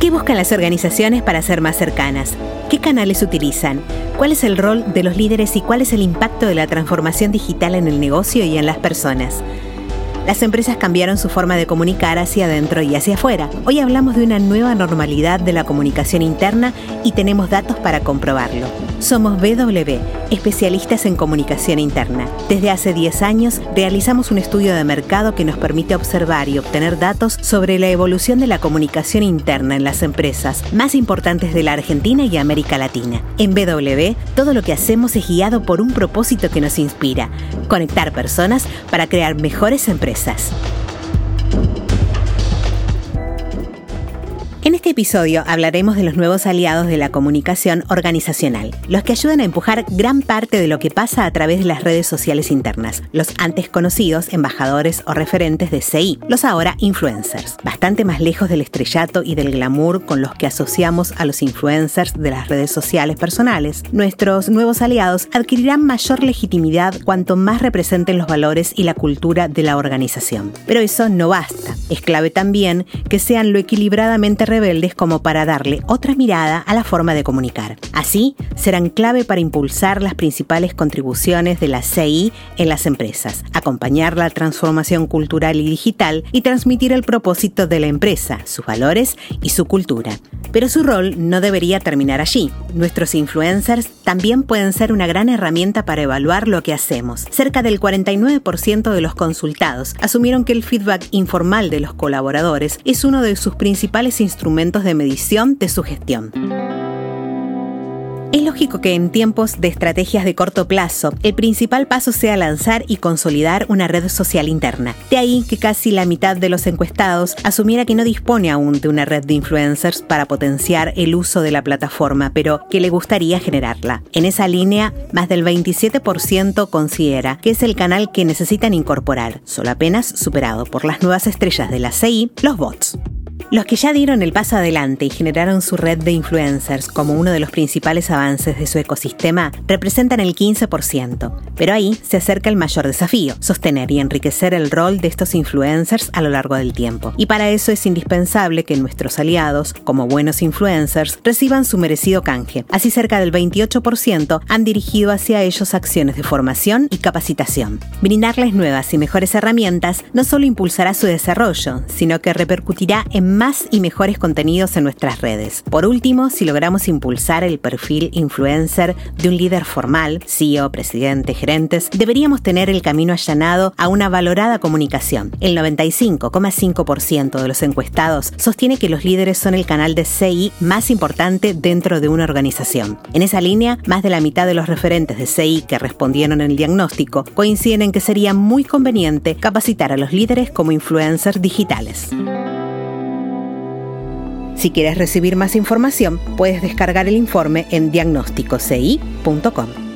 ¿Qué buscan las organizaciones para ser más cercanas? ¿Qué canales utilizan? ¿Cuál es el rol de los líderes y cuál es el impacto de la transformación digital en el negocio y en las personas? Las empresas cambiaron su forma de comunicar hacia adentro y hacia afuera. Hoy hablamos de una nueva normalidad de la comunicación interna y tenemos datos para comprobarlo. Somos BW, especialistas en comunicación interna. Desde hace 10 años realizamos un estudio de mercado que nos permite observar y obtener datos sobre la evolución de la comunicación interna en las empresas más importantes de la Argentina y América Latina. En BW, todo lo que hacemos es guiado por un propósito que nos inspira, conectar personas para crear mejores empresas. success. En este episodio hablaremos de los nuevos aliados de la comunicación organizacional, los que ayudan a empujar gran parte de lo que pasa a través de las redes sociales internas, los antes conocidos embajadores o referentes de CI, los ahora influencers, bastante más lejos del estrellato y del glamour con los que asociamos a los influencers de las redes sociales personales. Nuestros nuevos aliados adquirirán mayor legitimidad cuanto más representen los valores y la cultura de la organización. Pero eso no basta. Es clave también que sean lo equilibradamente rebeldes como para darle otra mirada a la forma de comunicar. Así, serán clave para impulsar las principales contribuciones de la CI en las empresas, acompañar la transformación cultural y digital y transmitir el propósito de la empresa, sus valores y su cultura. Pero su rol no debería terminar allí. Nuestros influencers también pueden ser una gran herramienta para evaluar lo que hacemos. Cerca del 49% de los consultados asumieron que el feedback informal de los colaboradores es uno de sus principales instrumentos de medición de su gestión. Es lógico que en tiempos de estrategias de corto plazo, el principal paso sea lanzar y consolidar una red social interna. De ahí que casi la mitad de los encuestados asumiera que no dispone aún de una red de influencers para potenciar el uso de la plataforma, pero que le gustaría generarla. En esa línea, más del 27% considera que es el canal que necesitan incorporar, solo apenas superado por las nuevas estrellas de la CI, los bots. Los que ya dieron el paso adelante y generaron su red de influencers como uno de los principales avances de su ecosistema representan el 15%, pero ahí se acerca el mayor desafío, sostener y enriquecer el rol de estos influencers a lo largo del tiempo. Y para eso es indispensable que nuestros aliados, como buenos influencers, reciban su merecido canje. Así cerca del 28% han dirigido hacia ellos acciones de formación y capacitación. Brindarles nuevas y mejores herramientas no solo impulsará su desarrollo, sino que repercutirá en más y mejores contenidos en nuestras redes. Por último, si logramos impulsar el perfil influencer de un líder formal, CEO, presidente, gerentes, deberíamos tener el camino allanado a una valorada comunicación. El 95,5% de los encuestados sostiene que los líderes son el canal de CI más importante dentro de una organización. En esa línea, más de la mitad de los referentes de CI que respondieron en el diagnóstico coinciden en que sería muy conveniente capacitar a los líderes como influencers digitales. Si quieres recibir más información, puedes descargar el informe en diagnósticoci.com.